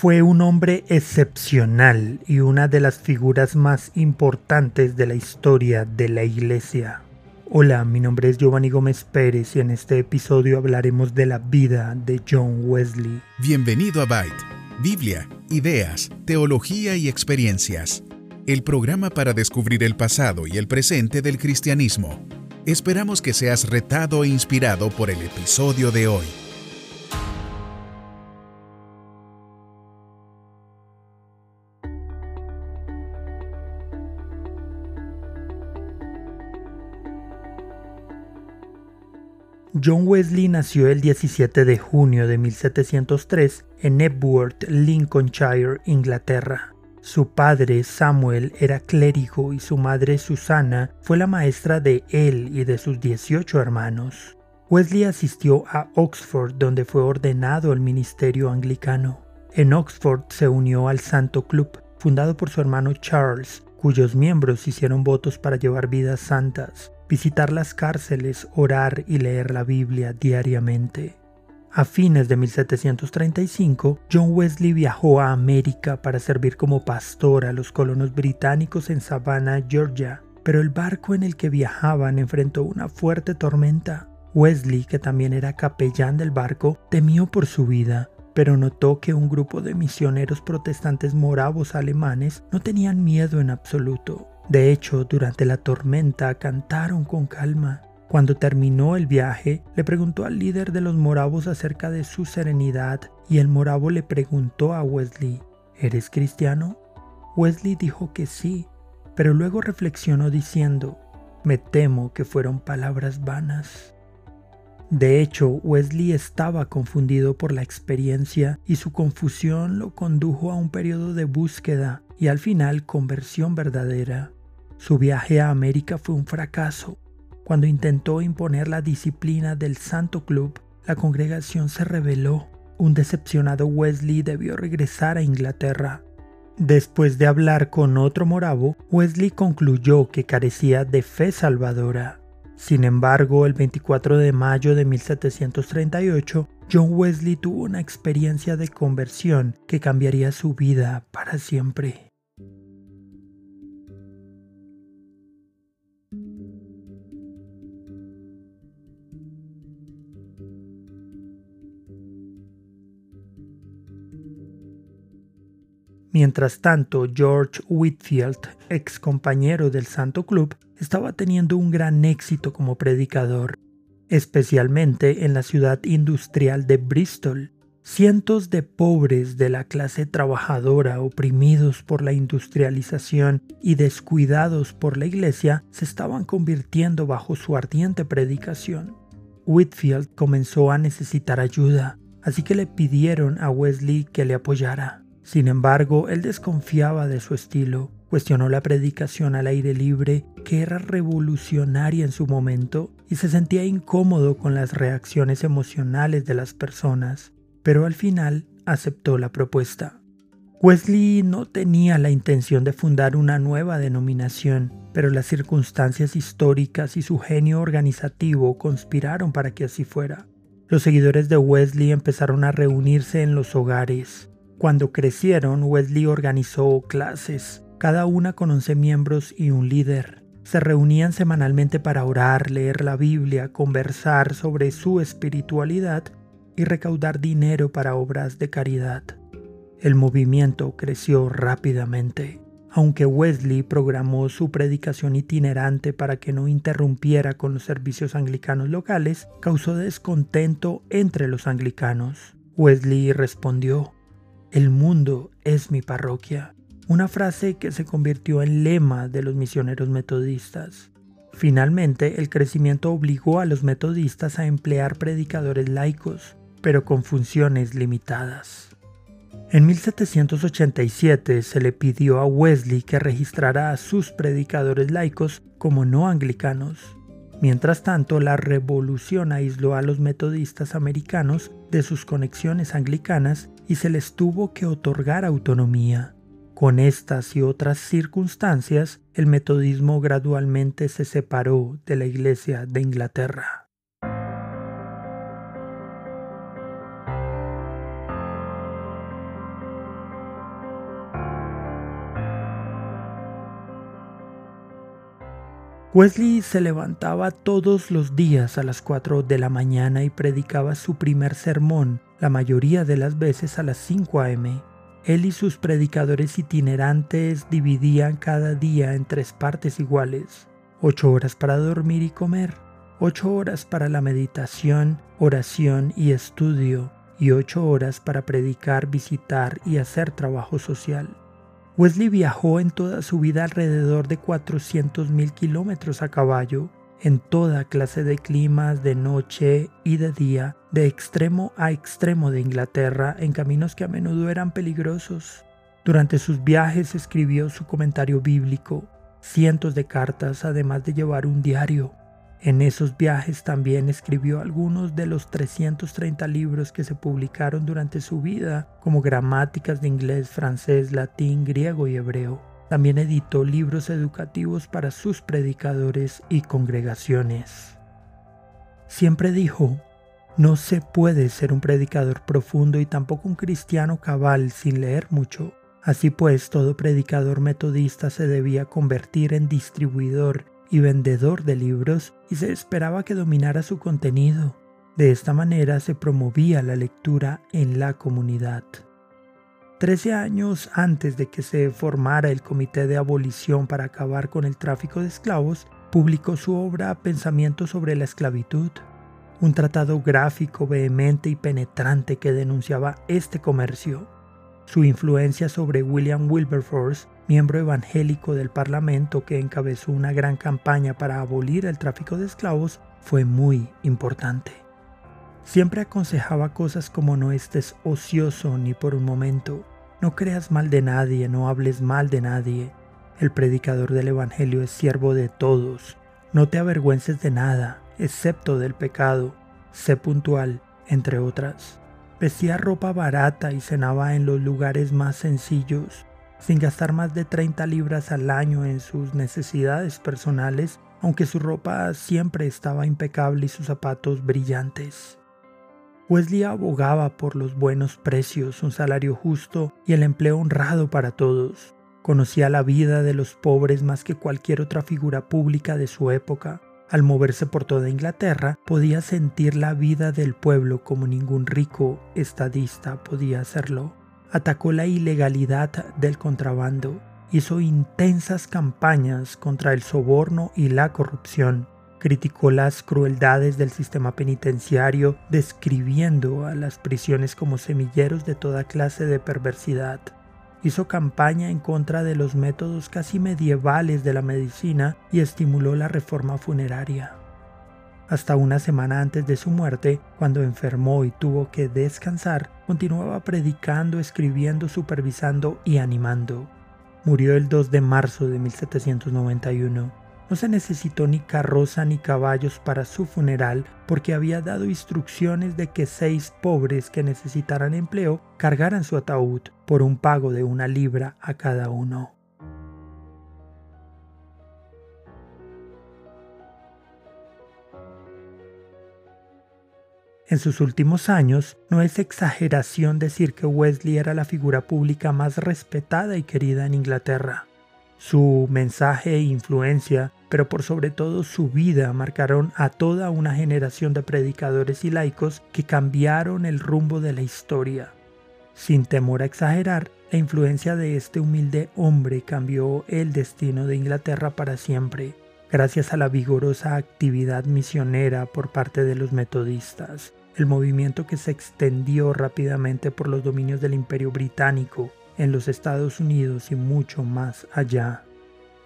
Fue un hombre excepcional y una de las figuras más importantes de la historia de la Iglesia. Hola, mi nombre es Giovanni Gómez Pérez y en este episodio hablaremos de la vida de John Wesley. Bienvenido a Byte, Biblia, ideas, teología y experiencias. El programa para descubrir el pasado y el presente del cristianismo. Esperamos que seas retado e inspirado por el episodio de hoy. John Wesley nació el 17 de junio de 1703 en Epworth, Lincolnshire, Inglaterra. Su padre, Samuel, era clérigo y su madre, Susana, fue la maestra de él y de sus 18 hermanos. Wesley asistió a Oxford donde fue ordenado al ministerio anglicano. En Oxford se unió al Santo Club, fundado por su hermano Charles, cuyos miembros hicieron votos para llevar vidas santas visitar las cárceles, orar y leer la Biblia diariamente. A fines de 1735, John Wesley viajó a América para servir como pastor a los colonos británicos en Savannah, Georgia, pero el barco en el que viajaban enfrentó una fuerte tormenta. Wesley, que también era capellán del barco, temió por su vida, pero notó que un grupo de misioneros protestantes moravos alemanes no tenían miedo en absoluto. De hecho, durante la tormenta cantaron con calma. Cuando terminó el viaje, le preguntó al líder de los moravos acerca de su serenidad y el moravo le preguntó a Wesley, ¿eres cristiano? Wesley dijo que sí, pero luego reflexionó diciendo, me temo que fueron palabras vanas. De hecho, Wesley estaba confundido por la experiencia y su confusión lo condujo a un periodo de búsqueda y al final conversión verdadera. Su viaje a América fue un fracaso. Cuando intentó imponer la disciplina del Santo Club, la congregación se rebeló. Un decepcionado Wesley debió regresar a Inglaterra. Después de hablar con otro moravo, Wesley concluyó que carecía de fe salvadora. Sin embargo, el 24 de mayo de 1738, John Wesley tuvo una experiencia de conversión que cambiaría su vida para siempre. Mientras tanto, George Whitfield, ex compañero del Santo Club, estaba teniendo un gran éxito como predicador, especialmente en la ciudad industrial de Bristol. Cientos de pobres de la clase trabajadora oprimidos por la industrialización y descuidados por la iglesia se estaban convirtiendo bajo su ardiente predicación. Whitfield comenzó a necesitar ayuda, así que le pidieron a Wesley que le apoyara. Sin embargo, él desconfiaba de su estilo, cuestionó la predicación al aire libre, que era revolucionaria en su momento, y se sentía incómodo con las reacciones emocionales de las personas, pero al final aceptó la propuesta. Wesley no tenía la intención de fundar una nueva denominación, pero las circunstancias históricas y su genio organizativo conspiraron para que así fuera. Los seguidores de Wesley empezaron a reunirse en los hogares, cuando crecieron, Wesley organizó clases, cada una con 11 miembros y un líder. Se reunían semanalmente para orar, leer la Biblia, conversar sobre su espiritualidad y recaudar dinero para obras de caridad. El movimiento creció rápidamente. Aunque Wesley programó su predicación itinerante para que no interrumpiera con los servicios anglicanos locales, causó descontento entre los anglicanos. Wesley respondió, el mundo es mi parroquia, una frase que se convirtió en lema de los misioneros metodistas. Finalmente, el crecimiento obligó a los metodistas a emplear predicadores laicos, pero con funciones limitadas. En 1787 se le pidió a Wesley que registrara a sus predicadores laicos como no anglicanos. Mientras tanto, la revolución aisló a los metodistas americanos de sus conexiones anglicanas y se les tuvo que otorgar autonomía. Con estas y otras circunstancias, el metodismo gradualmente se separó de la Iglesia de Inglaterra. Wesley se levantaba todos los días a las 4 de la mañana y predicaba su primer sermón, la mayoría de las veces a las 5 a.m. Él y sus predicadores itinerantes dividían cada día en tres partes iguales, ocho horas para dormir y comer, ocho horas para la meditación, oración y estudio, y ocho horas para predicar, visitar y hacer trabajo social. Wesley viajó en toda su vida alrededor de 400.000 kilómetros a caballo, en toda clase de climas, de noche y de día, de extremo a extremo de Inglaterra, en caminos que a menudo eran peligrosos. Durante sus viajes escribió su comentario bíblico, cientos de cartas, además de llevar un diario. En esos viajes también escribió algunos de los 330 libros que se publicaron durante su vida, como gramáticas de inglés, francés, latín, griego y hebreo. También editó libros educativos para sus predicadores y congregaciones. Siempre dijo, no se puede ser un predicador profundo y tampoco un cristiano cabal sin leer mucho. Así pues, todo predicador metodista se debía convertir en distribuidor y vendedor de libros y se esperaba que dominara su contenido. De esta manera se promovía la lectura en la comunidad. Trece años antes de que se formara el Comité de Abolición para acabar con el tráfico de esclavos, publicó su obra Pensamiento sobre la esclavitud, un tratado gráfico vehemente y penetrante que denunciaba este comercio. Su influencia sobre William Wilberforce miembro evangélico del Parlamento que encabezó una gran campaña para abolir el tráfico de esclavos, fue muy importante. Siempre aconsejaba cosas como no estés ocioso ni por un momento, no creas mal de nadie, no hables mal de nadie. El predicador del Evangelio es siervo de todos. No te avergüences de nada, excepto del pecado. Sé puntual, entre otras. Vestía ropa barata y cenaba en los lugares más sencillos sin gastar más de 30 libras al año en sus necesidades personales, aunque su ropa siempre estaba impecable y sus zapatos brillantes. Wesley abogaba por los buenos precios, un salario justo y el empleo honrado para todos. Conocía la vida de los pobres más que cualquier otra figura pública de su época. Al moverse por toda Inglaterra, podía sentir la vida del pueblo como ningún rico estadista podía hacerlo atacó la ilegalidad del contrabando, hizo intensas campañas contra el soborno y la corrupción, criticó las crueldades del sistema penitenciario, describiendo a las prisiones como semilleros de toda clase de perversidad. Hizo campaña en contra de los métodos casi medievales de la medicina y estimuló la reforma funeraria hasta una semana antes de su muerte, cuando enfermó y tuvo que descansar, continuaba predicando, escribiendo, supervisando y animando. Murió el 2 de marzo de 1791. No se necesitó ni carroza ni caballos para su funeral porque había dado instrucciones de que seis pobres que necesitaran empleo cargaran su ataúd por un pago de una libra a cada uno. En sus últimos años, no es exageración decir que Wesley era la figura pública más respetada y querida en Inglaterra. Su mensaje e influencia, pero por sobre todo su vida, marcaron a toda una generación de predicadores y laicos que cambiaron el rumbo de la historia. Sin temor a exagerar, la influencia de este humilde hombre cambió el destino de Inglaterra para siempre, gracias a la vigorosa actividad misionera por parte de los metodistas, el movimiento que se extendió rápidamente por los dominios del Imperio Británico en los Estados Unidos y mucho más allá.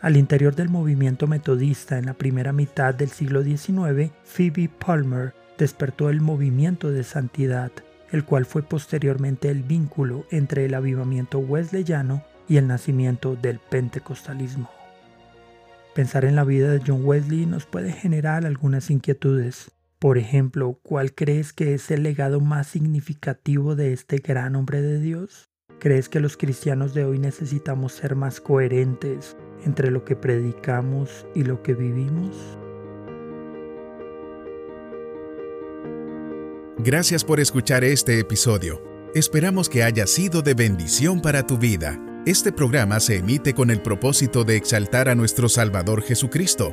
Al interior del movimiento metodista en la primera mitad del siglo XIX, Phoebe Palmer despertó el movimiento de santidad, el cual fue posteriormente el vínculo entre el avivamiento wesleyano y el nacimiento del pentecostalismo. Pensar en la vida de John Wesley nos puede generar algunas inquietudes. Por ejemplo, ¿cuál crees que es el legado más significativo de este gran hombre de Dios? ¿Crees que los cristianos de hoy necesitamos ser más coherentes entre lo que predicamos y lo que vivimos? Gracias por escuchar este episodio. Esperamos que haya sido de bendición para tu vida. Este programa se emite con el propósito de exaltar a nuestro Salvador Jesucristo